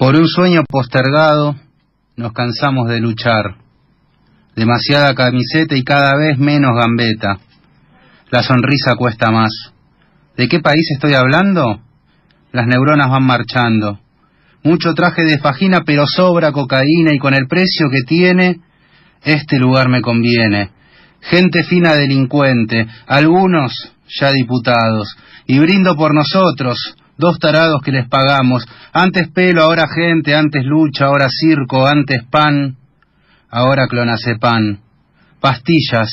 Por un sueño postergado, nos cansamos de luchar. Demasiada camiseta y cada vez menos gambeta. La sonrisa cuesta más. ¿De qué país estoy hablando? Las neuronas van marchando. Mucho traje de fajina, pero sobra cocaína y con el precio que tiene, este lugar me conviene. Gente fina delincuente, algunos ya diputados, y brindo por nosotros, dos tarados que les pagamos. Antes pelo, ahora gente, antes lucha, ahora circo, antes pan, ahora clonazepam. Pastillas.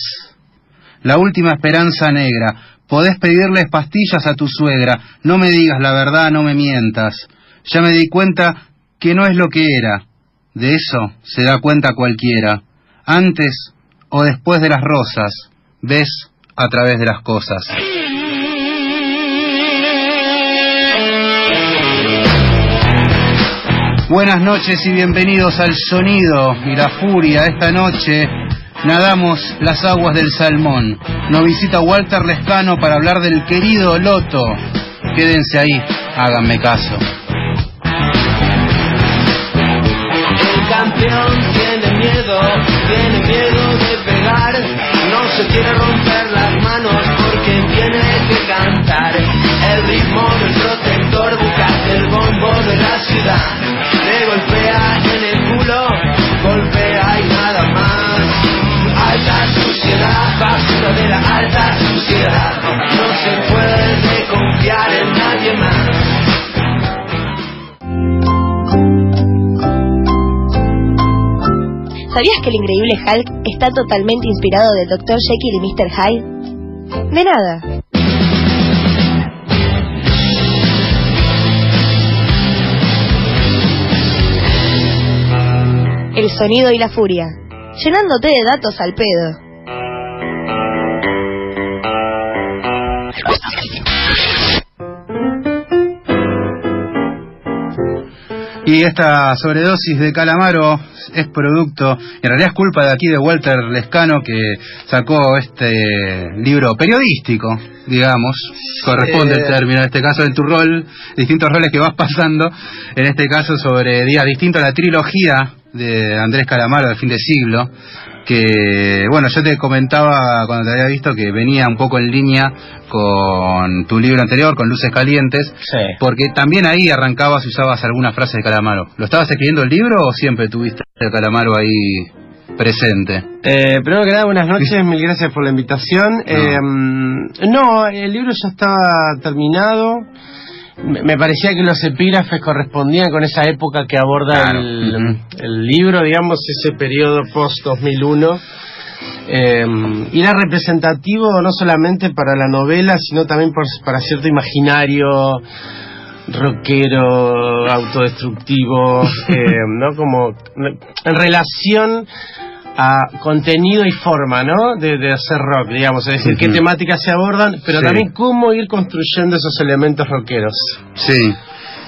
La última esperanza negra. Podés pedirles pastillas a tu suegra. No me digas la verdad, no me mientas. Ya me di cuenta que no es lo que era. De eso se da cuenta cualquiera. Antes o después de las rosas, ves a través de las cosas. Buenas noches y bienvenidos al sonido y la furia. Esta noche nadamos las aguas del salmón. Nos visita Walter Lescano para hablar del querido Loto. Quédense ahí, háganme caso. El campeón tiene miedo, tiene miedo de pegar, no se quiere romper las manos porque tiene que cantar. El ritmo del protector busca el bombo de la ciudad, de la alta suciedad, no se puede confiar en nadie más. ¿Sabías que el increíble Hulk está totalmente inspirado de Dr. Jekyll y Mr. Hyde? De nada. El sonido y la furia, llenándote de datos al pedo. Y esta sobredosis de calamaro es producto, en realidad es culpa de aquí de Walter Lescano que sacó este libro periodístico, digamos, corresponde el término, en este caso en tu rol, distintos roles que vas pasando, en este caso sobre días distintos, la trilogía de Andrés Calamaro del fin de siglo, que, bueno, yo te comentaba cuando te había visto que venía un poco en línea con tu libro anterior, con Luces Calientes, porque también ahí arrancabas y usabas algunas frases de Calamaro. ¿Lo estabas escribiendo el libro o siempre tuviste a Calamaro ahí presente? Eh, primero que nada, buenas noches, mil gracias por la invitación. Eh, no, el libro ya estaba terminado. Me me parecía que los epígrafes correspondían con esa época que aborda Claro, el, el libro, digamos, ese periodo post-2001. Eh, y era representativo no solamente para la novela, sino también por- para cierto imaginario rockero, autodestructivo, eh, ¿no? Como en relación a contenido y forma, ¿no? De, de hacer rock, digamos, es decir, qué Ujú. temáticas se abordan, pero Sí. también cómo ir construyendo esos elementos rockeros. Sí,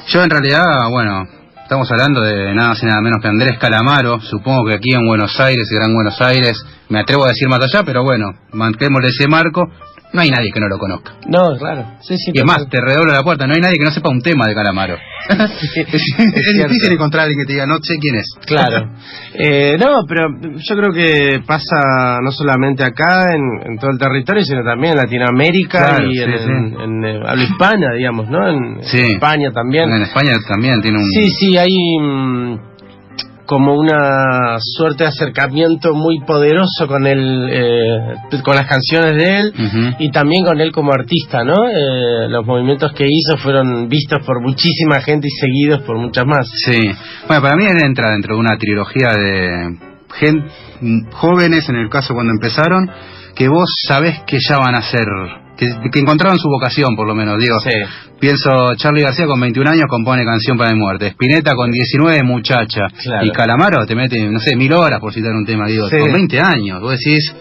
yo en realidad, bueno, estamos hablando de nada más y nada menos que Andrés Calamaro, supongo que aquí en Buenos Aires, Gran Buenos Aires, me atrevo a decir más allá, pero bueno, manquémosle ese marco, no hay nadie que no lo conozca. No, claro. Sí, sí, Y es más, te redoblo la puerta, no hay nadie que no sepa un tema de Calamaro. es difícil encontrar a alguien que te diga, no sé quién es. Claro. Eh, no, pero yo creo que pasa no solamente acá, en, en todo el territorio, sino también en Latinoamérica Claro, y en, en- en, eh, habla hispana, digamos, ¿no? En. España también. En España también tiene un... Sí, sí, hay mm, como una suerte de acercamiento muy poderoso con él, eh, con las canciones de él y también con él como artista, ¿no? Eh, los movimientos que hizo fueron vistos por muchísima gente y seguidos por muchas más. Sí. Bueno, para mí él entra dentro de una trilogía de gen- mm, jóvenes, en el caso cuando empezaron, que vos sabés que ya van a ser, que, que encontraron su vocación por lo menos, digo. Sí. Pienso, Charlie García con 21 años compone Canción para mi muerte, Spinetta con 19, Muchacha, Claro. y Calamaro te mete, no sé, mil horas por citar un tema, digo, Sí. con 20 años, vos decís,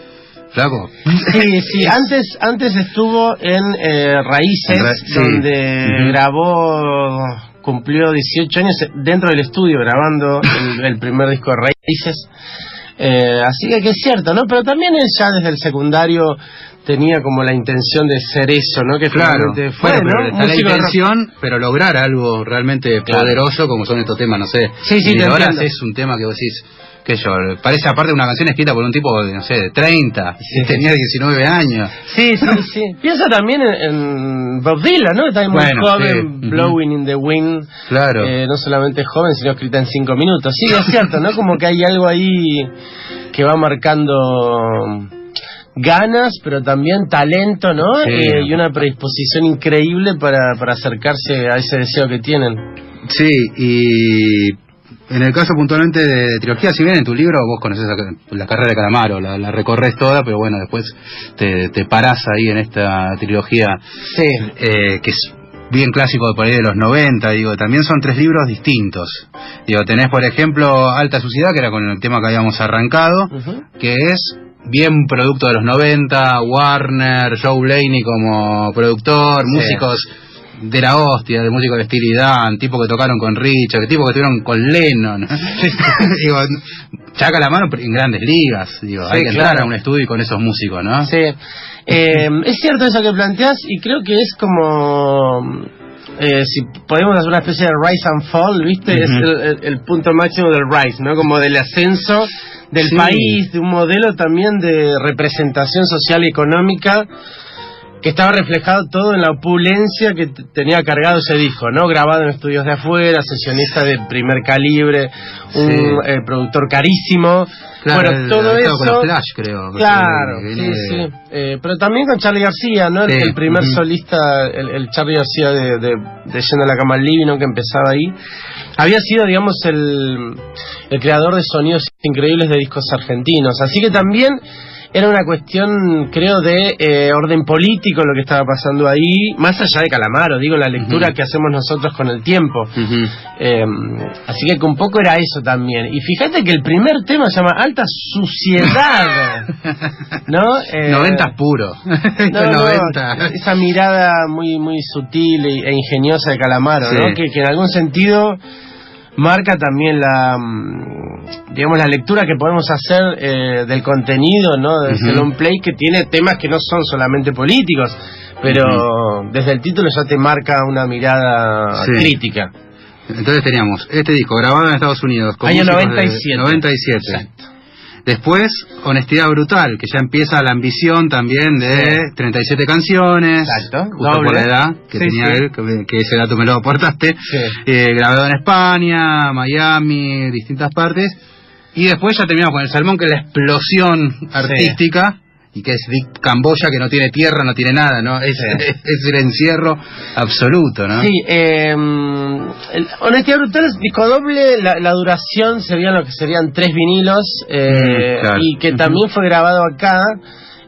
flaco, Sí, sí, antes, antes estuvo en eh, Raíces, En Ra- sí. donde grabó, cumplió 18 años dentro del estudio grabando el, el primer disco de Raíces. Eh, así que, que es cierto, ¿no? Pero también él ya desde el secundario tenía como la intención de ser eso, ¿no? Que Claro, finalmente fue, bueno, pero la intención, pero lograr algo realmente Claro. poderoso como son estos temas, no sé. Sí, sí, te horas entiendo. es un tema que vos decís, que yo, parece aparte de una canción escrita por un tipo de, no sé, de 30, Sí. y tenía 19 años. Sí, sí, sí. Piensa también en, en Bob Dylan, ¿no? Está ahí muy Bueno, joven, sí. Blowing in the Wind. Claro. Eh, no solamente joven, sino escrita en cinco minutos. Sí, es cierto, ¿no? Como que hay algo ahí que va marcando ganas, pero también talento, ¿no? Sí. Eh, y una predisposición increíble para, para acercarse a ese deseo que tienen. Sí, y en el caso puntualmente de, de trilogía, si bien en tu libro vos conoces la, la carrera de Calamaro, la, la recorres toda, pero bueno, después te, te parás ahí en esta trilogía Sí. eh, que es bien clásico de por ahí de los 90, digo, también son tres libros distintos. Digo, tenés por ejemplo Alta Suciedad, que era con el tema que habíamos arrancado, que es bien producto de los 90, Warner, Joe Blaney como productor, Sí. músicos de la hostia, de músicos de Steely Dan, tipo que tocaron con Richard, tipo que estuvieron con Lennon. digo, chaca la mano en grandes ligas, digo, Sí, hay que entrar claro. a un estudio con esos músicos, ¿no? Sí. Eh, es cierto eso que planteas y creo que es como... eh, si podemos hacer una especie de rise and fall, ¿viste? Es el- el punto máximo del rise, ¿no? Como del ascenso del Sí. país, de un modelo también de representación social y económica que estaba reflejado todo en la opulencia que tenía cargado ese disco, ¿no? Grabado en estudios de afuera, sesionista de primer calibre, un Sí. eh, productor carísimo. Claro, bueno, el- todo eso... con Flash, creo. Claro, sí, sí. Eh, pero también con Charlie García, ¿no? El, Sí, el primer solista, el, el Charlie García de, de, de Yendo a la Cama al Living, ¿no? Que empezaba ahí. Había sido, digamos, el, el creador de sonidos increíbles de discos argentinos. Así que también era una cuestión, creo, de eh, orden político lo que estaba pasando ahí, más allá de Calamaro, digo, la lectura que hacemos nosotros con el tiempo. Eh, así que un poco era eso también. Y fíjate que el primer tema se llama Alta Suciedad. ¿No? Eh, 90 puro. no, no, 90. esa mirada muy muy sutil e, e ingeniosa de Calamaro, Sí. ¿no? Que, que en algún sentido marca también la mm, digamos la lectura que podemos hacer eh, del contenido, ¿no? Del Ujú. Salon Play que tiene temas que no son solamente políticos, pero desde el título ya te marca una mirada Sí. crítica. Entonces teníamos este disco grabado en Estados Unidos. con Año músicos de- 97. 97. Exacto. Después, Honestidad Brutal, que ya empieza la ambición también de Sí. 37 canciones. Exacto, Justo doble. por la edad que Sí, tenía sí. él, que, que ese dato me lo aportaste. Sí. Eh, grabado en España, Miami, distintas partes. Y después ya terminamos con El Salmón, que es la explosión artística. Y que es Camboya, que no tiene tierra, no tiene nada, ¿no? Es, es el encierro absoluto, ¿no? Sí, eh, el- Honestidad Brutal es disco doble, la, la duración serían lo que serían tres vinilos eh, Mm, claro. y que también fue grabado acá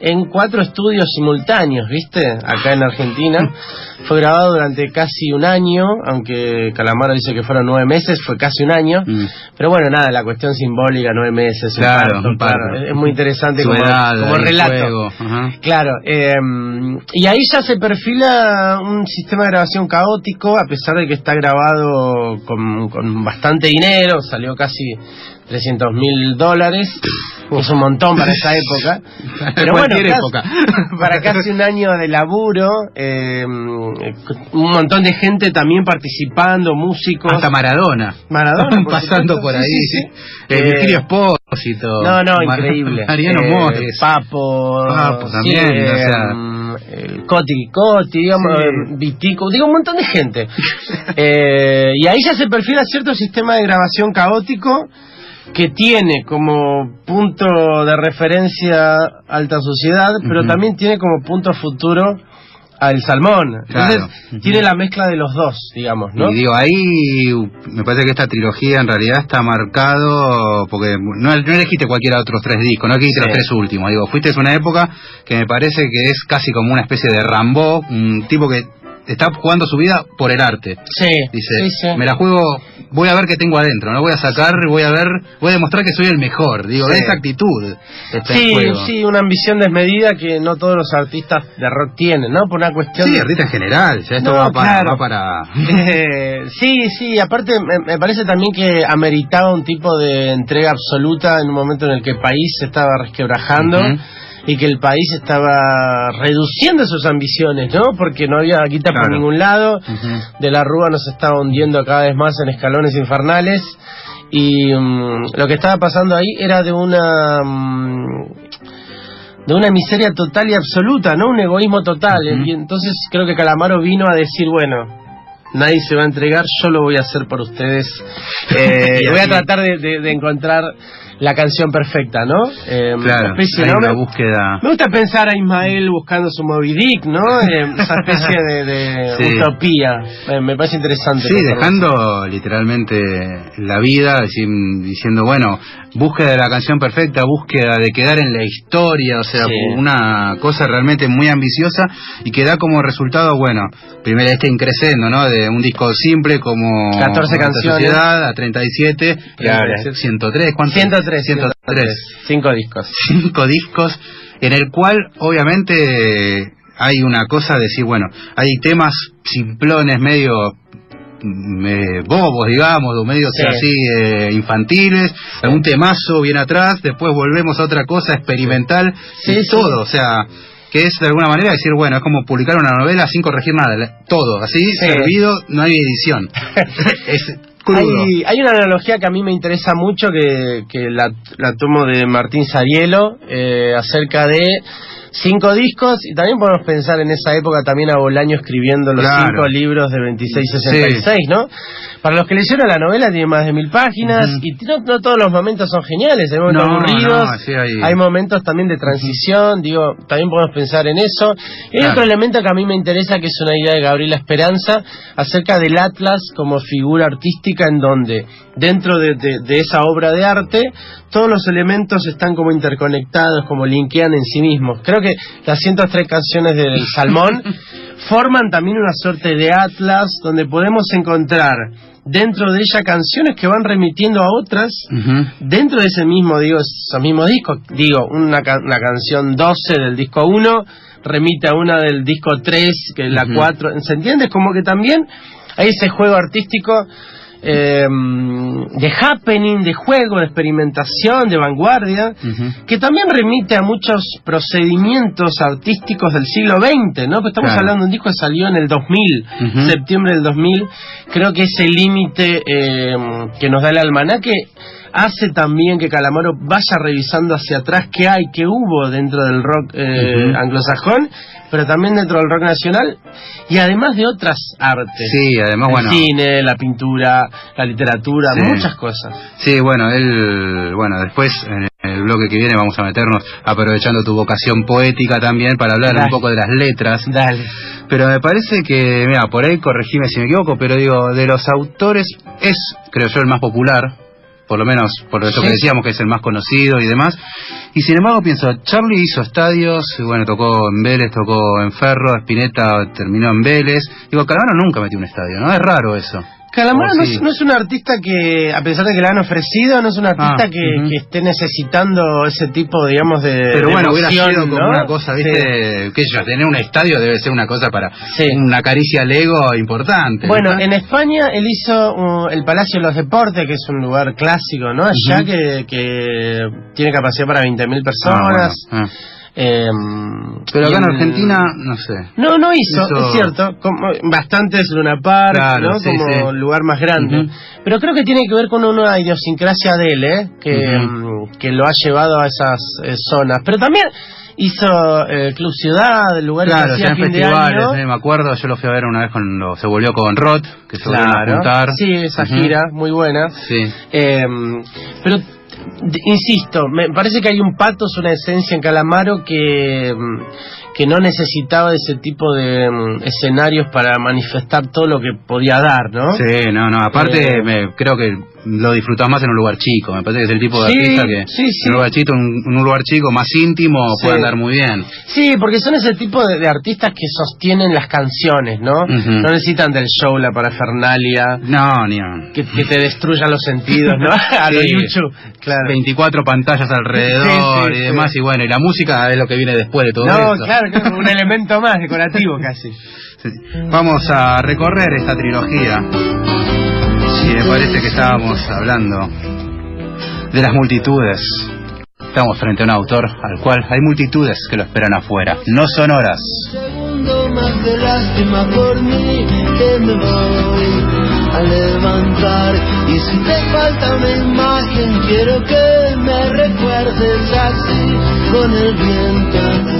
en cuatro estudios simultáneos, ¿viste? Acá en Argentina. fue grabado durante casi un año, aunque Calamaro dice que fueron nueve meses, fue casi un año. Mm. Pero bueno, nada, la cuestión simbólica, nueve meses, un Claro, parto, un parto. es muy interesante como, edad, como relato. Claro, eh, y ahí ya se perfila un sistema de grabación caótico, a pesar de que está grabado con, con bastante dinero, salió casi 300 mil dólares, es un montón para esa época. Pero bueno, casi- época. para casi un año de laburo, eh, un montón de gente también participando, músicos. Hasta Maradona. Maradona, por Pasando supuesto, por ahí. sí, sí. Eh, Eh, Espósito. No, no, Mar- increíble. Mariano Eh, Mores. Papo. Papo sí, también, o sea. el Coti Coti, digamos, Sí. eh, Vitico, digo, un montón de gente. Eh, y ahí ya se perfila cierto sistema de grabación caótico que tiene como punto de referencia alta sociedad, pero también tiene como punto futuro al salmón. Entonces, tiene la mezcla de los dos, digamos, ¿no? Y digo, ahí me parece que esta trilogía en realidad está marcado, porque no, no elegiste cualquiera de otros tres discos, no elegiste Sí. los tres últimos, digo, fuiste una época que me parece que es casi como una especie de Rambo, un tipo que está jugando su vida por el arte. Sí, Dice, sí, sí. me la juego, voy a ver qué tengo adentro, no voy a sacar, voy a ver, voy a demostrar que soy el mejor. Digo, Sí. esa actitud está en Sí, juego. sí, una ambición desmedida que no todos los artistas de rock tienen, ¿no? Por una cuestión Sí, de... artista en general, ya esto No, va, para, va para... Eh, sí, sí, aparte me, me parece también que ameritaba un tipo de entrega absoluta en un momento en el que el país se estaba resquebrajando Ujú. Y que el país estaba reduciendo sus ambiciones, ¿no? Porque no había guita por ningún lado, de la Rúa nos estaba hundiendo cada vez más en escalones infernales y mm, lo que estaba pasando ahí era de una mm, de una miseria total y absoluta, ¿no? Un egoísmo total. Y entonces creo que Calamaro vino a decir, bueno, nadie se va a entregar, yo lo voy a hacer por ustedes. Eh, voy a tratar de, de- de encontrar la canción perfecta, ¿no? Eh, Claro, una especie, hay ¿no? una búsqueda... me gusta pensar a Ismael buscando su Moby Dick, ¿no? Eh, esa especie de, de Sí. utopía. Eh, me parece interesante. Sí, dejando literalmente la vida, diciendo, bueno, búsqueda de la canción perfecta, búsqueda de quedar en la historia, o sea, Sí. una cosa realmente muy ambiciosa y que da como resultado, bueno, primero este increscendo, ¿no? De un disco simple como 14 Alta canciones. Sociedad, a 37, y ahora 37. 103, ¿cuántos? 103, 103. Cinco discos. cinco discos en el cual obviamente hay una cosa de decir, bueno, hay temas simplones medio mm, eh, bobos, digamos, o medio Sí. así eh, infantiles, algún temazo bien atrás, después volvemos a otra cosa experimental Sí, y sí. todo, o sea, que es de alguna manera decir, bueno, es como publicar una novela sin corregir nada, todo, así, Sí. servido, no hay edición. es. Hay, hay una analogía que a mí me interesa mucho que, que la, la tomo de Martín Sarielo eh, acerca de cinco discos y también podemos pensar en esa época también a Bolaño escribiendo los Claro. cinco libros de 2666, ¿no? Para los que leyeron la novela tiene más de mil páginas Ujú. y no, no todos los momentos son geniales, hay momentos No, aburridos, no, sí hay- hay momentos también de transición, digo, también podemos pensar en eso. Y hay Claro. otro elemento que a mí me interesa que es una idea de Gabriela Esperanza acerca del Atlas como figura artística en donde dentro de, de- de esa obra de arte todos los elementos están como interconectados, como linkean en sí mismos. Creo que las 103 canciones del Salmón forman también una suerte de atlas donde podemos encontrar dentro de ella canciones que van remitiendo a otras dentro de ese mismo, digo, esos mismos discos, digo, una, ca- una canción 12 del disco 1 remite a una del disco 3, que es la Ujú. 4, ¿se entiende? Como que también hay ese juego artístico eh, de happening, de juego, de experimentación, de vanguardia, que también remite a muchos procedimientos artísticos del siglo XX, ¿no? Pues estamos Claro. hablando de un disco que salió en el 2000, Ujú. septiembre del 2000. Creo que ese límite eh, que nos da el almanaque hace también que Calamaro vaya revisando hacia atrás qué hay, qué hubo dentro del rock eh, anglosajón, pero también dentro del rock nacional y además de otras artes. Sí, además, el bueno. cine, la pintura, la literatura, Sí. muchas cosas. Sí, bueno, él, bueno, después en el bloque que viene vamos a meternos aprovechando tu vocación poética también para hablar Dale. un poco de las letras. Dale. Pero me parece que, mira, por ahí corregime si me equivoco, pero digo, de los autores es, creo yo, el más popular, por lo menos por eso Sí. que decíamos que es el más conocido y demás. Y sin embargo pienso, Charlie hizo estadios, bueno, tocó en Vélez, tocó en Ferro, Spinetta terminó en Vélez. Digo, Calamaro nunca metió un estadio, ¿no? Es raro eso. Calamaro ¿O no, es, no es un artista que, a pesar de que le han ofrecido, no es un artista Ah, que, esté necesitando ese tipo, digamos, de. Pero de bueno, hubiera sido como ¿no? una cosa, Sí. ¿viste? Que yo, tener un estadio debe ser una cosa para Sí. una caricia al ego importante. Bueno, ¿no? en España él hizo uh, el Palacio de los Deportes, que es un lugar clásico, ¿no? Allá que, que tiene capacidad para 20.000 Ah, personas. bueno, ah. Em, Pero acá en Argentina, no sé. No, no hizo, Hizo- es cierto. Como, bastantes Luna Park, Claro, ¿no? sí, como sí. lugar más grande. Pero creo que tiene que ver con una idiosincrasia de él, ¿eh? Que, mm, que lo ha llevado a esas eh, zonas. Pero también hizo eh, Club Ciudad, lugares Claro, que hacía fin de festivales, año. eh, me acuerdo, yo lo fui a ver una vez cuando se volvió con Roth, que se volvieron a Claro. juntar. Sí, esa gira, muy buena. Sí. Eh, pero, insisto, me parece que hay un patos, una esencia en Calamaro que, mm, que no necesitaba ese tipo de mm, escenarios para manifestar todo lo que podía dar, ¿no? Sí, no, no, aparte Eh. me, creo que lo disfrutás más en un lugar chico, me parece que es el tipo de Sí, artista que sí, sí. en un lugar chico, un, un lugar chico más íntimo puede andar muy bien. Sí, porque son ese tipo de, de artistas que sostienen las canciones, ¿no? No necesitan del show, la parafernalia, No, ni a- que, que te destruyan los sentidos, ¿no? A lo. YouTube, claro. 24 pantallas alrededor y demás, y bueno, y la música es lo que viene después de todo No, eso. claro, claro, un elemento más decorativo casi. Sí. Vamos a recorrer esta trilogía. Y me parece que estábamos hablando de las multitudes. Estamos frente a un autor al cual hay multitudes que lo esperan afuera. No son horas. segundo más de lástima por mí que me voy a levantar y si te falta una imagen quiero que me recuerdes así con el viento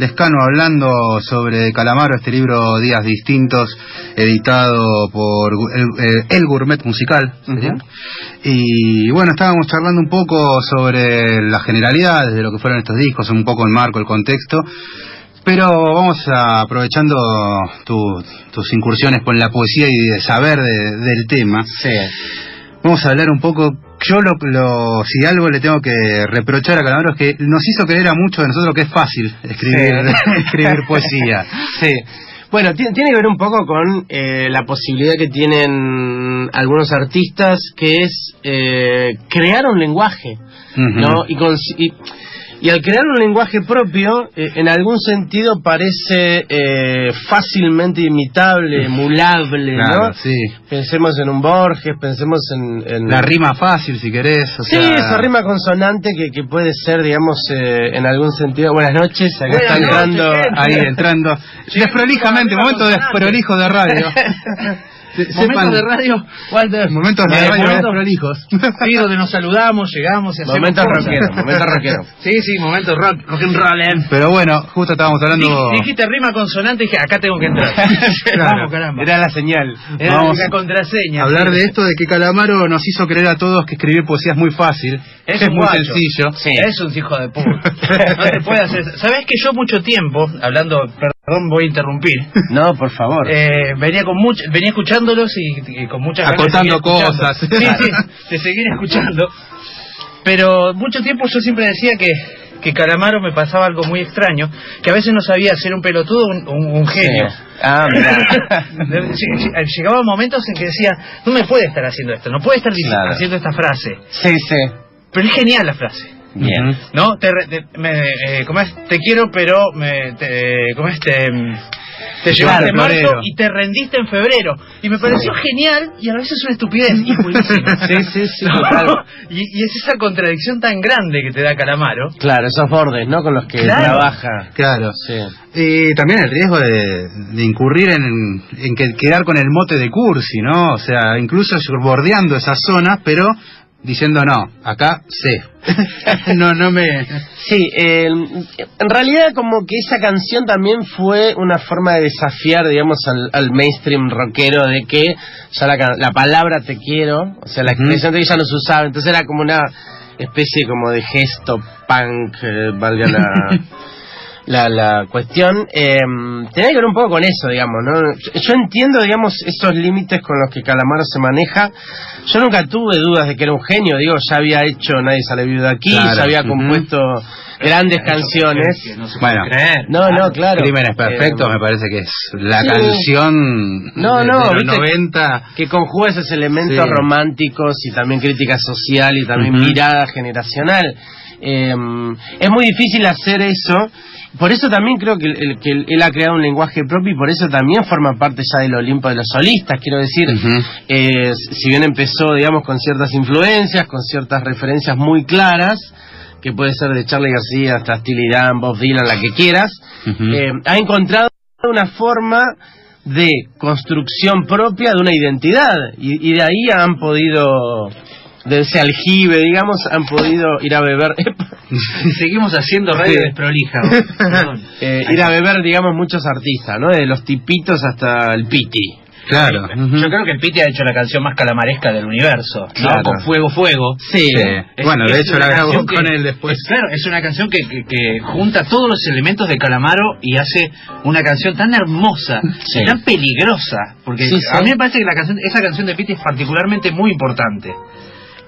Lescano hablando sobre Calamaro, este libro Días Distintos, editado por El, eh, El Gourmet Musical. Ujú. Y bueno, estábamos charlando un poco sobre las generalidades de lo que fueron estos discos, un poco el marco, el contexto. Pero vamos a, aprovechando tu- tus incursiones con la poesía y de saber de- del tema, Sí. Vamos a hablar un poco. Yo lo, lo- si algo le tengo que reprochar a Calamaro es que nos hizo creer a muchos de nosotros que es fácil escribir, Sí. escribir poesía. Sí. Bueno, tiene, que ver un poco con eh, la posibilidad que tienen algunos artistas, que es eh, crear un lenguaje. ¿no? Y, cons- y, y al crear un lenguaje propio, eh, en algún sentido parece eh, fácilmente imitable, emulable, Claro, ¿no? sí. Pensemos en un Borges, pensemos en... en- La rima fácil, si querés. o Sí, sea- esa rima consonante que, que puede ser, digamos, eh, en algún sentido. Buenas noches, acá Buenas está entrando. gente. Ahí entrando. desprolijamente, rima momento desprolijo de radio. Se- Momentos sepan- de radio, Walter. Momentos de Eh, radio momentos- desprolijos. Sí, donde nos saludamos, llegamos y hacemos Momentos cosas. rockeros, momentos rockeros. Sí, sí, momentos rock, rock and roll. eh. Pero bueno, justo estábamos hablando. Dij- Dijiste rima consonante y dije, acá tengo que entrar. Claro. Vamos, caramba. Era la señal. Era Vamos la contraseña. hablar sí. de esto de que Calamaro nos hizo creer a todos que escribir poesía es muy fácil, Es, muy guacho. sencillo. Sí. Es un hijo de puta. No te puede hacer. ¿Sabés que yo mucho tiempo, hablando, perdón, voy a interrumpir, No, por favor. eh, venía con mucho, venía escuchándolos y, y con muchas Acotando seguir escuchando. cosas. Sí, sí, de seguir escuchando. Pero mucho tiempo yo siempre decía que, que Calamaro me pasaba algo muy extraño, que a veces no sabía ser un pelotudo o un, un- un genio. Sí. Ah, Llegaba momentos en que decía, no me puede estar haciendo esto, no puede estar Claro. haciendo esta frase. sí, sí. Pero es genial la frase. Bien. ¿No? Te, re- te- me, eh, ¿cómo es? Te quiero, pero me, te, ¿cómo es? Te, te llevaste en marzo florero. y te rendiste en febrero. Y me pareció genial y a veces es una estupidez. Y es buenísimo. Sí, sí, sí, ¿No? total. y, y es esa contradicción tan grande que te da Calamaro. Claro, esos bordes, ¿no? Con los que Claro. trabaja. Claro. Sí. Y también el riesgo de, de incurrir en, en que quedar con el mote de cursi, ¿no? O sea, incluso bordeando esas zonas, pero diciendo no, acá sé. no, no me. Sí, eh, en realidad como que esa canción también fue una forma de desafiar, digamos, al, al mainstream rockero de que ya la, la palabra te quiero, o sea, la expresión de ella no se usaba, entonces era como una especie como de gesto punk, eh, valga la, la, la cuestión, eh, tiene que ver un poco con eso, digamos, ¿no? Yo, yo entiendo, digamos, esos límites con los que Calamaro se maneja. Yo nunca tuve dudas de que era un genio, digo, ya había hecho Nadie sale vivo de aquí, Claro, ya había compuesto grandes canciones. Que no se Bueno, creer. No, no, claro. Crímenes Perfectos Eh, me parece que es la sí. canción No, no, de los viste, 90. que conjuga esos elementos Sí. románticos y también crítica social y también mirada generacional. Eh, es muy difícil hacer eso. Por eso también creo que, el- que él, ha creado un lenguaje propio y por eso también forma parte ya del Olimpo de los solistas. Quiero decir, eh, si bien empezó, digamos, con ciertas influencias, con ciertas referencias muy claras, que puede ser de Charlie García hasta Steely Dan, Bob Dylan, la que quieras, eh, ha encontrado una forma de construcción propia de una identidad y, y de ahí han podido de ese aljibe digamos han podido ir a beber Seguimos haciendo radio Sí. desprolija. Eh, ir a beber digamos muchos artistas no de los tipitos hasta el piti Claro. Yo creo que el Piti ha hecho la canción más calamaresca del universo, ¿no? Claro. Con Fuego Fuego. sí, Sí. Es- bueno, de hecho una la grabó canción que- con él después. es- claro, es una canción que, que- que junta todos los elementos de Calamaro y hace una canción tan hermosa Sí. y tan peligrosa. Porque Sí, a mí me parece que la canción, esa canción de Piti es particularmente muy importante.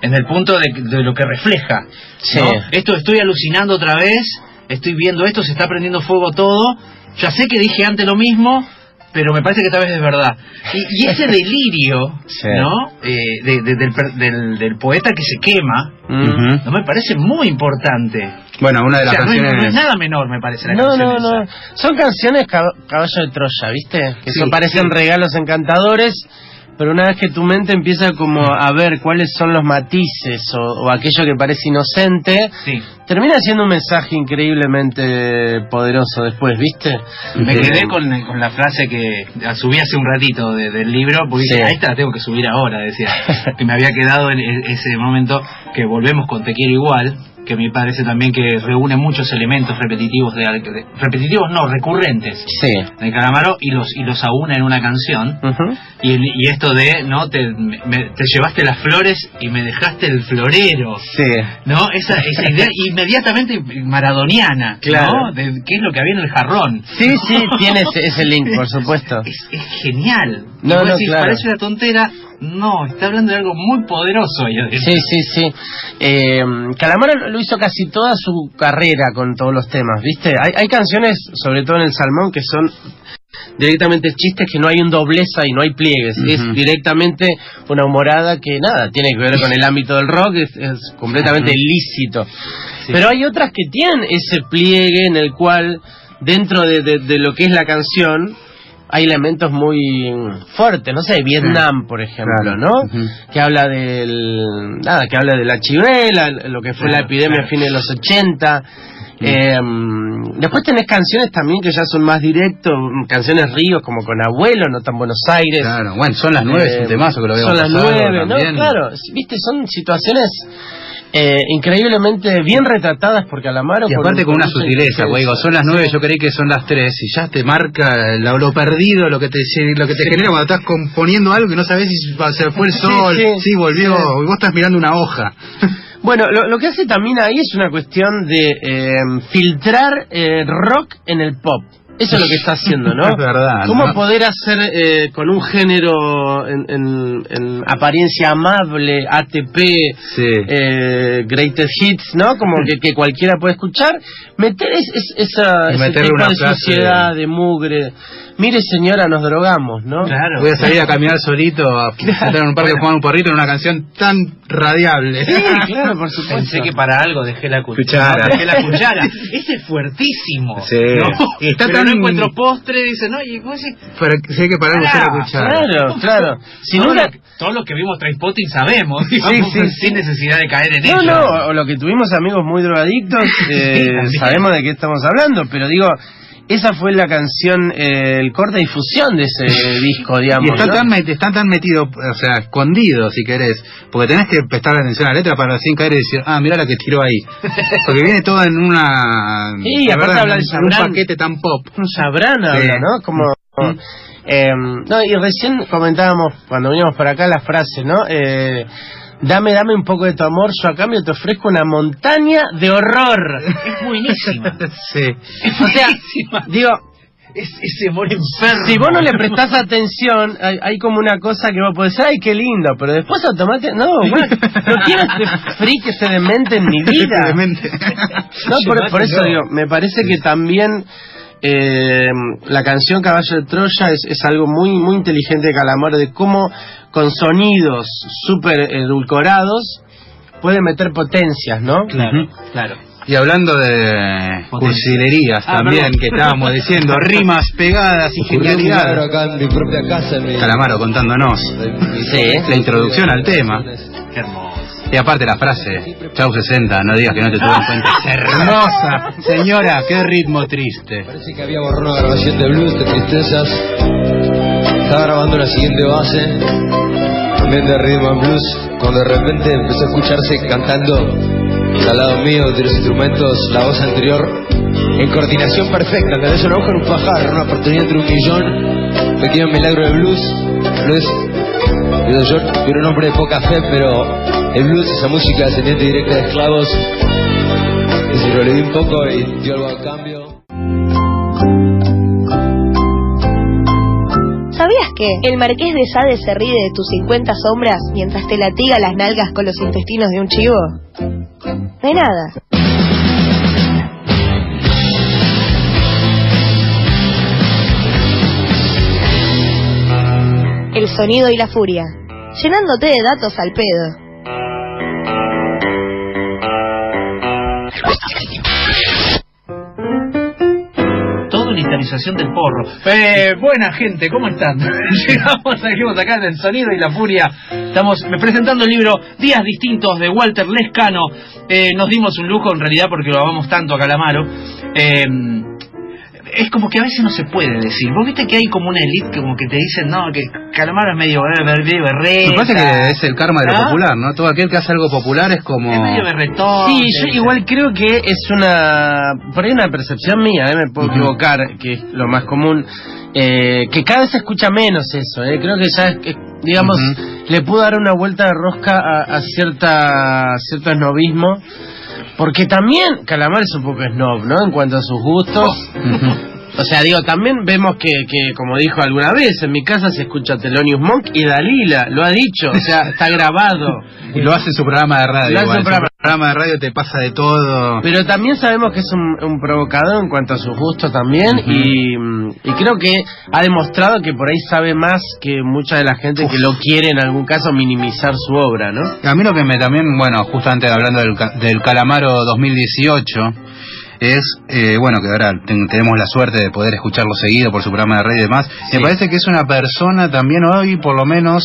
En el punto de, de lo que refleja. Sí. ¿no? Esto estoy alucinando otra vez, estoy viendo esto, se está prendiendo fuego todo. Ya sé que dije antes lo mismo, pero me parece que esta vez es verdad. Y, y ese delirio, Sí. ¿no? Eh, de- de- del, per- del- del poeta que se quema, no me parece muy importante. Bueno, una de O las sea, no, es, canciones. no es nada menor, me parece la no, canción no, esa. no. Son canciones cab- caballo de Troya, ¿viste? Que Sí, son, parecen sí. regalos encantadores, pero una vez que tu mente empieza como a ver cuáles son los matices o, o aquello que parece inocente, Sí. termina siendo un mensaje increíblemente poderoso después, ¿viste? Me quedé con, con la frase que subí hace un ratito de- del libro, porque Sí. dije, a esta la tengo que subir ahora, decía. que me había quedado en ese momento que volvemos con Te quiero igual, que me parece también que reúne muchos elementos repetitivos, de, de- repetitivos no, recurrentes Sí. de Calamaro y los, y los aúna en una canción. Y, y esto de, ¿no? Te, me- te llevaste las flores y me dejaste el florero. Sí. ¿No? Esa, esa idea inmediatamente maradoniana, Claro. ¿no? De qué es lo que había en el jarrón. Sí, sí, tiene ese, ese link, por supuesto. Es, es genial. No, no, decís, claro. parece una tontera. No, está hablando de algo muy poderoso. ahí adentro. Sí, sí, sí. Eh, Calamaro lo hizo casi toda su carrera con todos los temas, ¿viste? Hay, hay canciones, sobre todo en El Salmón, que son directamente chistes que no hay un dobleza y no hay pliegues. Ujú. Es directamente una humorada que nada, tiene que ver con el ámbito del rock, es, es completamente lícito. Pero hay otras que tienen ese pliegue en el cual, dentro de, de- de lo que es la canción, hay elementos muy fuertes, no sé, Vietnam, por ejemplo, Claro. ¿no? Que habla del, nada, que habla de la chivela, lo que fue la epidemia claro. a fines de los 80. Eh, después tenés canciones también que ya son más directos, canciones ríos como con Abuelo, No tan Buenos Aires. Claro, bueno, son las nueve, es un Eh, temazo que lo Son habíamos las nueve, ¿no? también. Claro, viste, son situaciones eh, increíblemente bien retratadas por Calamaro. Y aparte con una sutileza, güey, son las nueve, yo creí que son las tres, y ya te marca lo, lo perdido, lo que te lo que te genera cuando estás componiendo algo y no sabes si se fue el sol, sí, sí, volvió, y vos estás mirando una hoja. Bueno, lo, lo que hace también ahí es una cuestión de eh, filtrar eh, rock en el pop. Eso es lo que está haciendo, ¿no? Es verdad, ¿Cómo ¿no? poder hacer eh, con un género en, en- en apariencia amable, ATP, Sí. eh, greatest hits, ¿no? Como que, que cualquiera puede escuchar, meter es, es- esa, ese tipo una de frase suciedad, de mugre. Mire señora, nos drogamos, ¿no? Claro. Voy a salir a caminar solito, a entrar en un parque a fumar un porrito en una canción tan radiable. Sí, claro, por supuesto. Pensé que para algo dejé la cuchara. Cuchara. Dejé la cuchara. Ese es fuertísimo. Sí. ¿no? Y está Pero tan- no encuentro postre, dice, no, y vos decís, Pero hay que parar de usar la cuchara. Claro, claro. Si los, todos los que vimos Trainspotting sabemos, digamos, sí, sí. sin necesidad de caer en No, ello. no, o lo que tuvimos amigos muy drogadictos, eh, también. sabemos de qué estamos hablando, pero digo, esa fue la canción, eh, el corte de difusión de ese disco, digamos. Y está ¿no? tan, met- está tan metido, o sea, escondido, si querés, porque tenés que prestar atención a la letra para sin caer y decir, ah, mira la que tiró ahí. Porque viene todo en una... Sí, aparte verdad, habla de en un Sabrán. paquete tan pop. Sabrán habla, Sí. ¿no? Como... eh, no, y recién comentábamos, cuando veníamos para acá, la frase, ¿no? Eh, dame, dame un poco de tu amor, yo a cambio te ofrezco una montaña de horror. Es buenísima. Sí. O sea, digo, Es ese amor enfermo. si vos no le prestás atención, hay, hay como una cosa que vos podés decir, ay, qué lindo, pero después automáticamente, no, bueno, no quiero este freak, este demente en mi vida. No, por, por eso digo, me parece que también eh, la canción Caballo de Troya es, es algo muy muy inteligente de Calamaro, de cómo con sonidos súper edulcorados puede meter potencias, ¿no? Claro, claro. Y hablando de cursilerías Ah, también, perdón. que estábamos diciendo, rimas pegadas y genialidad. acá en mi propia casa. En mi, Calamaro contándonos Sí. la introducción al tema. Qué hermoso. Y aparte la frase, chau 60, no digas que no te tuve en cuenta. Es hermosa. Señora, qué ritmo triste. Parece que había borrado una grabación de blues, de tristezas. Estaba grabando la siguiente base, también de rhythm and blues, cuando de repente empezó a escucharse cantando al lado mío de los instrumentos la voz anterior en coordinación perfecta, ¿entendés? Una hoja en un pajar, una oportunidad entre un millón, pequeño milagro de blues. Blues, yo era un hombre de poca fe, pero el blues, esa música descendiente directa de esclavos, que se lo leí un poco y dio algo a cambio. ¿Sabías que el marqués de Sade se ríe de tus 50 sombras mientras te latiga las nalgas con los intestinos de un chivo? De nada. El sonido y la furia, llenándote de datos al pedo. Historización del porro. Eh, buena gente, ¿cómo están? Llegamos, seguimos acá en el sonido y la furia. Estamos presentando el libro Días Distintos de Walter Lescano. Eh, nos dimos un lujo en realidad porque lo amamos tanto a Calamaro. Eh, es como que a veces no se puede decir. Vos viste que hay como una elite como que te dicen, no, que Calamaro es medio, medio berreta. Me parece que es el karma de lo ¿Ah? popular, ¿no? Todo aquel que hace algo popular es como... Es medio berretón. Sí, yo igual creo que es una. Por ahí una percepción mía, ¿eh? me puedo equivocar, que es lo más común. eh, que cada vez se escucha menos eso, ¿eh? creo que ya es, que, digamos, le pudo dar una vuelta de rosca a, a cierta cierto esnobismo. Porque también Calamar es un poco snob, ¿no? En cuanto a sus gustos. O sea, digo, también vemos que, que, como dijo alguna vez, en mi casa se escucha Thelonious Monk y Dalila, lo ha dicho, o sea, está grabado. Y lo hace su programa de radio. Lo hace igual. su programa. Programa de radio te pasa de todo. Pero también sabemos que es un, un provocador en cuanto a sus gustos también y, y creo que ha demostrado que por ahí sabe más que mucha de la gente que lo quiere en algún caso minimizar su obra, ¿no? A mí lo que me también, bueno, justamente hablando del, del Calamaro 2018, es, eh, bueno, que ahora ten- tenemos la suerte de poder escucharlo seguido por su programa de radio y demás. Sí. Me parece que es una persona también hoy, por lo menos,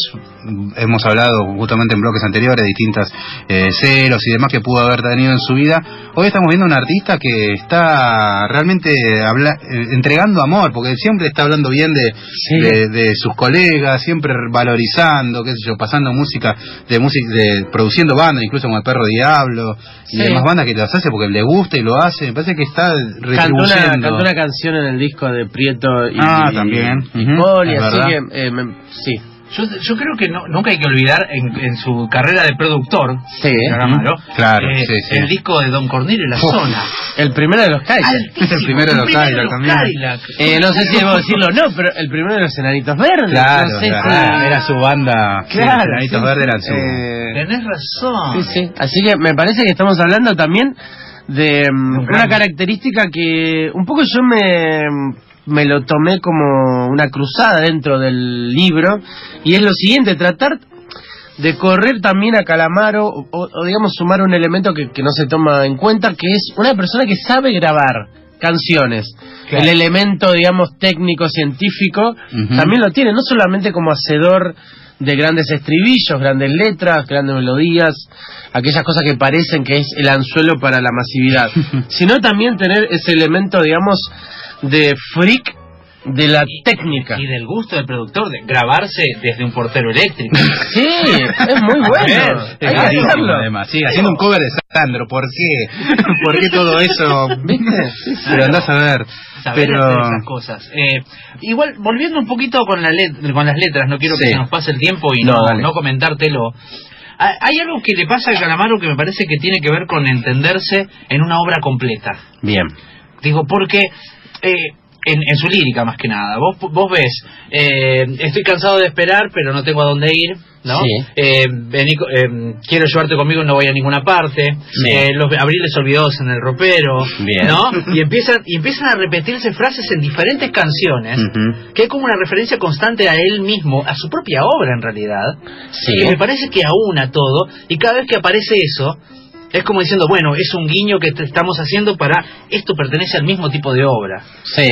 hemos hablado justamente en bloques anteriores, de distintas eh, celos y demás que pudo haber tenido en su vida. Hoy estamos viendo un artista que está realmente habla- eh, entregando amor, porque siempre está hablando bien de, Sí. de, de sus colegas, siempre valorizando, qué sé yo, pasando música, de música, de produciendo bandas, incluso como el Perro Diablo, y Sí. demás bandas que las hace porque le gusta y lo hace, me parece que está Cantó una, retribuyendo. cantó una canción en el disco de Prieto y, Ah, también. y Poli, así verdad. que eh, me- sí. Yo, yo creo que no- nunca hay que olvidar en, en su carrera de productor, Sí. Claro, eh, sí, sí. el disco de Don Cornelio y la Uf. zona. El primero de los Cadillac. Altísimo, El primero de los también. Eh, no sé si debo decirlo o no, pero el primero de los Enanitos Verdes. Claro, no sé claro, si- era su banda. Claro, Enanitos sí. Verdes eran su... Eh, Tenés razón. Sí, sí. Así que me parece que estamos hablando también de mm, Un una característica que un poco yo me, me lo tomé como una cruzada dentro del libro y es lo siguiente, tratar de correr también a Calamaro o, o, digamos sumar un elemento que, que no se toma en cuenta que es una persona que sabe grabar canciones. Claro. El elemento, digamos, técnico, científico, también lo tiene, no solamente como hacedor de grandes estribillos, grandes letras, grandes melodías, aquellas cosas que parecen que es el anzuelo para la masividad, sino también tener ese elemento, digamos, de freak de la técnica. Y del gusto del productor de grabarse desde un portero eléctrico. Sí, es muy bueno. Es carísimo, además, sí, haciendo un cover de Sandro, ¿por qué? ¿Por qué todo eso? ¿Viste? Pero andás a ver. Saber Pero... hacer esas cosas. Eh, igual, volviendo un poquito con, la let- con las letras, no quiero que Sí. se nos pase el tiempo y No, no, dale. no comentártelo. Ah, Hay algo que le pasa a Calamaro que me parece que tiene que ver con entenderse en una obra completa. Bien. Digo, porque eh, en, en su lírica más que nada, vos, vos ves, eh, estoy cansado de esperar, pero no tengo a dónde ir, ¿no? Sí. Eh, vení eh, quiero llevarte conmigo y no voy a ninguna parte. Bien. Eh, los abriles olvidados en el ropero, Bien. ¿no? Y empiezan, y empiezan a repetirse frases en diferentes canciones, que hay como una referencia constante a él mismo, a su propia obra en realidad, Sí. que me parece que aúna todo, y cada vez que aparece eso, es como diciendo, bueno, es un guiño que te estamos haciendo para, esto pertenece al mismo tipo de obra, Sí.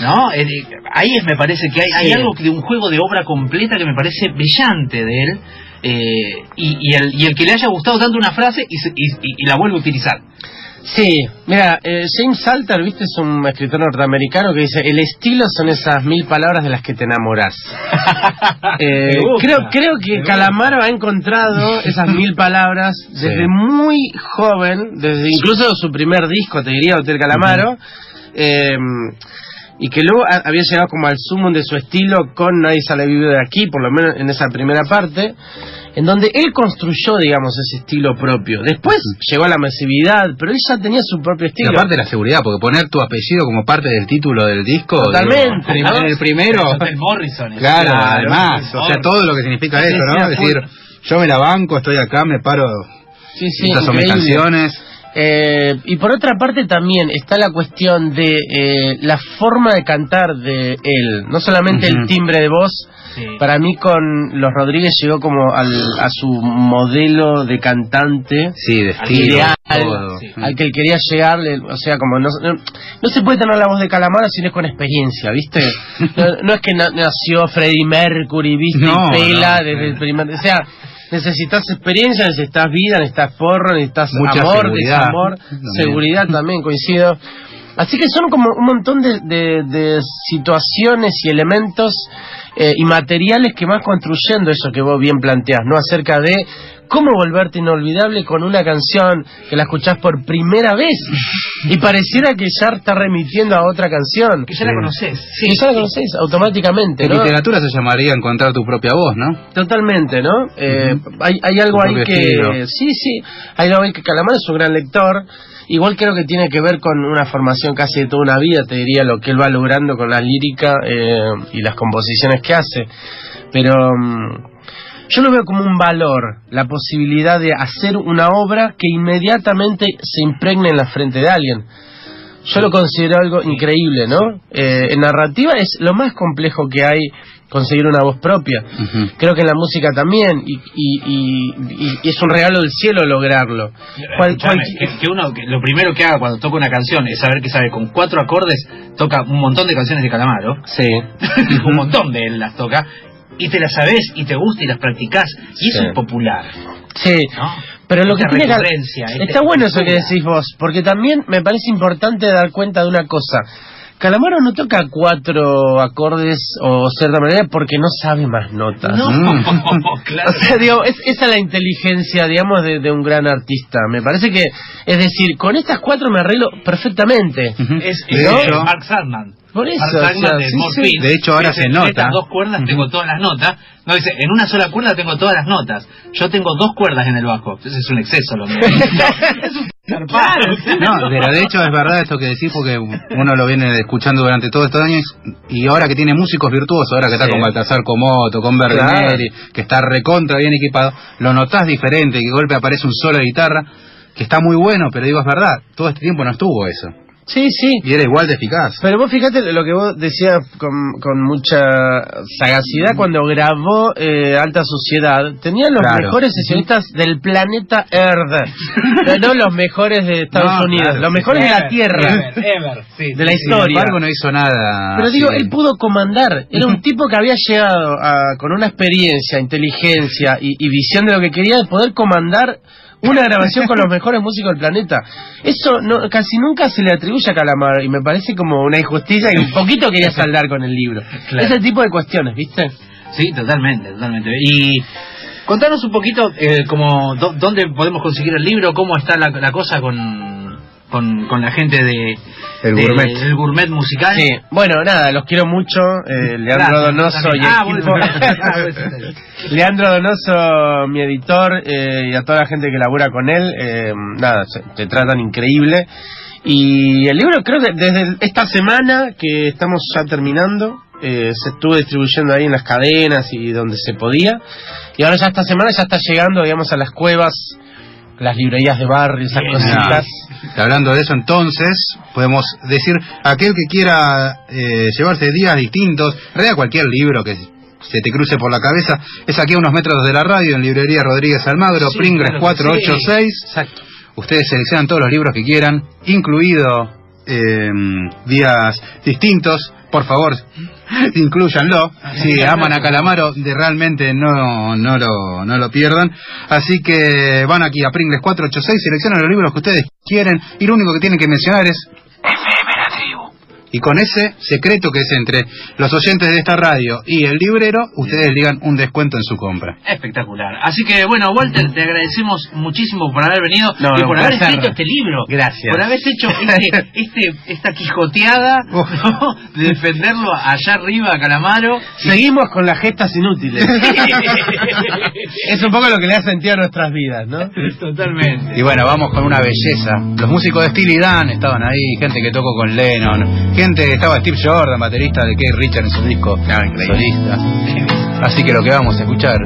¿no? Eh, eh, ahí es, me parece que hay, hay Sí. algo de un juego de obra completa que me parece brillante de él, eh, y, y el, y el que le haya gustado tanto una frase y, se- y la vuelve a utilizar. Sí, mira, eh, James Salter, viste, es un escritor norteamericano que dice, el estilo son esas mil palabras de las que te enamorás. Eh, creo, creo que. Calamaro ha encontrado esas mil palabras desde Sí. muy joven, desde incluso su primer disco, te diría, Hotel Calamaro, eh, y que luego ha- había llegado como al sumum de su estilo con Nadie sale vivo de aquí, por lo menos en esa primera parte, en donde él construyó, digamos, ese estilo propio. Después llegó a la masividad, pero él ya tenía su propio Y estilo. aparte la seguridad, porque poner tu apellido como parte del título del disco. Totalmente, digo, ¿no? En el primero. Hotel Morrison. es- Claro, además. O sea, todo lo que significa Sí, eso, ¿no? Es decir, yo me la banco, estoy acá, me paro. sí, sí, estas son mis canciones. Eh, y por otra parte también está la cuestión de eh, la forma de cantar de él, no solamente el timbre de voz, Sí. para mí con Los Rodríguez llegó como al, a su modelo de cantante Sí, de estilo. ideal, todo. sí. al que él quería llegar, le- o sea, como no, no, no se puede tener la voz de Calamaro si no es con experiencia, ¿viste? No, no es que na- nació Freddie Mercury, ¿viste? No, y pela no, desde el primer... O sea, necesitas experiencia, necesitas vida, necesitas porro, necesitas Mucha amor, seguridad. desamor, También. seguridad también, coincido. Así que son como un montón de, de- de situaciones y elementos eh, y materiales que vas construyendo eso que vos bien planteás, ¿no? Acerca de cómo volverte inolvidable con una canción que la escuchás por primera vez y pareciera que ya está remitiendo a otra canción. Que ya la Sí. conoces. Que ya la conocés automáticamente, En ¿no? literatura se llamaría encontrar tu propia voz, ¿no? Totalmente, ¿no? Eh, hay, hay algo Tu ahí que... estilo. Sí, sí, hay algo ahí que Calamar es un gran lector. Igual creo que tiene que ver con una formación casi de toda una vida, te diría, lo que él va logrando con la lírica eh, y las composiciones que hace. Pero mm, yo lo veo como un valor, la posibilidad de hacer una obra que inmediatamente se impregne en la frente de alguien. Yo lo considero algo increíble, ¿no? Eh, en narrativa es lo más complejo que hay conseguir una voz propia. Creo que en la música también, y, y- y- y- y es un regalo del cielo lograrlo. Cual- que, que uno, que lo primero que haga cuando toca una canción es saber que sabe con cuatro acordes toca un montón de canciones de Calamaro, Sí, un montón de él las toca, y te las sabes y te gusta y las practicás, y eso Sí. es popular, sí. ¿no? Pero lo que tiene que... Está bueno eso que decís vos, porque también me parece importante dar cuenta de una cosa. Calamaro no toca cuatro acordes o cierta manera porque no sabe más notas. No, Mm. claro. O sea, digo, es, esa es la inteligencia, digamos, de, de un gran artista. Me parece que, es decir, con estas cuatro me arreglo perfectamente. Es, De es- hecho- es Mark Sandman. Por eso, o sea, de sí, Morphine. sí. De hecho, ahora se en nota. estas dos cuerdas tengo todas las notas. No, dice, en una sola cuerda tengo todas las notas. Yo tengo dos cuerdas en el bajo. Entonces es un exceso lo mío. es un No, pero de hecho es verdad esto que decís porque uno lo viene escuchando durante todos estos años y ahora que tiene músicos virtuosos, ahora que está Sí. con Baltasar Comoto, con Berneri, que está recontra bien equipado, lo notás diferente, que de golpe aparece un solo de guitarra, que está muy bueno, pero digo es verdad, todo este tiempo no estuvo eso. Sí, sí. Y era igual de eficaz. Pero vos fíjate lo que vos decías con, con mucha sagacidad cuando grabó eh, Alta Sociedad. Tenía los Claro. mejores sesionistas del planeta Earth. No, no los mejores de Estados No, Unidos, claro, los sí, mejores de la Ever, Tierra. Ever, ever, sí, De la sí, Sin historia. embargo no hizo nada. Pero digo, él pudo comandar. Era un tipo que había llegado a- con una experiencia, inteligencia y, y visión de lo que quería de poder comandar una grabación con los mejores músicos del planeta. Eso no, casi nunca se le atribuye a Calamar y me parece como una injusticia y un poquito quería saldar con el libro. Claro. Ese tipo de cuestiones, ¿viste? Sí, totalmente, totalmente. Y contanos un poquito eh, como dó- dónde podemos conseguir el libro, cómo está la, la cosa con, con, con la gente de El de- gourmet. del gourmet musical. Sí, bueno, nada, los quiero mucho. eh, Leandro Gracias, Donoso también. y Ah, equipo. bueno. Leandro Donoso, mi editor, eh, y a toda la gente que labura con él, eh, nada, se- te tratan increíble. Y el libro creo que desde el- esta semana que estamos ya terminando, eh, se estuvo distribuyendo ahí en las cadenas y donde se podía. Y ahora ya esta semana ya está llegando, digamos, a las cuevas, las librerías de barrio, esas cositas. Hablando de eso, entonces, podemos decir, aquel que quiera eh, llevarse días distintos, realidad cualquier libro que se te cruce por la cabeza, es aquí a unos metros de la radio, en librería Rodríguez Almagro, Sí, Pringles claro que 486. Exacto. Ustedes seleccionan todos los libros que quieran, incluido eh, días distintos. Por favor, incluyanlo. Si aman a Calamaro, de realmente no, no, lo, no lo pierdan. Así que van aquí a Pringles 486, seleccionan los libros que ustedes quieren y lo único que tienen que mencionar es y con ese secreto que es entre los oyentes de esta radio y el librero, ustedes ligan un descuento en su compra. Espectacular. Así que bueno, Walter, te agradecemos muchísimo por haber venido No, y no, por haber escrito este libro. Gracias. Por haber hecho este, este, esta quijoteada de defenderlo allá arriba a Calamaro. Seguimos con las gestas inútiles. es un poco lo que le ha sentido a nuestras vidas, ¿no? Totalmente. Y bueno, vamos con una belleza. Los músicos de Steely Dan estaban ahí, gente que tocó con Lennon, gente estaba Steve Jordan, baterista de Keith Richards en su disco solista. Así que lo que vamos a escuchar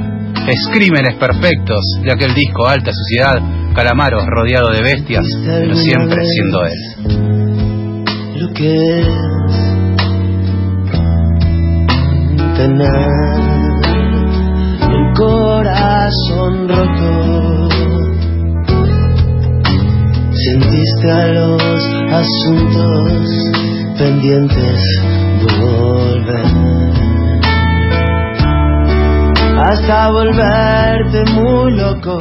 es Crímenes Perfectos de aquel disco Alta Sociedad, Calamaro rodeado de bestias, pero siempre siendo él. lo que es tener el corazón roto. Sentiste a los asuntos pendientes volver. Hasta volverte muy loco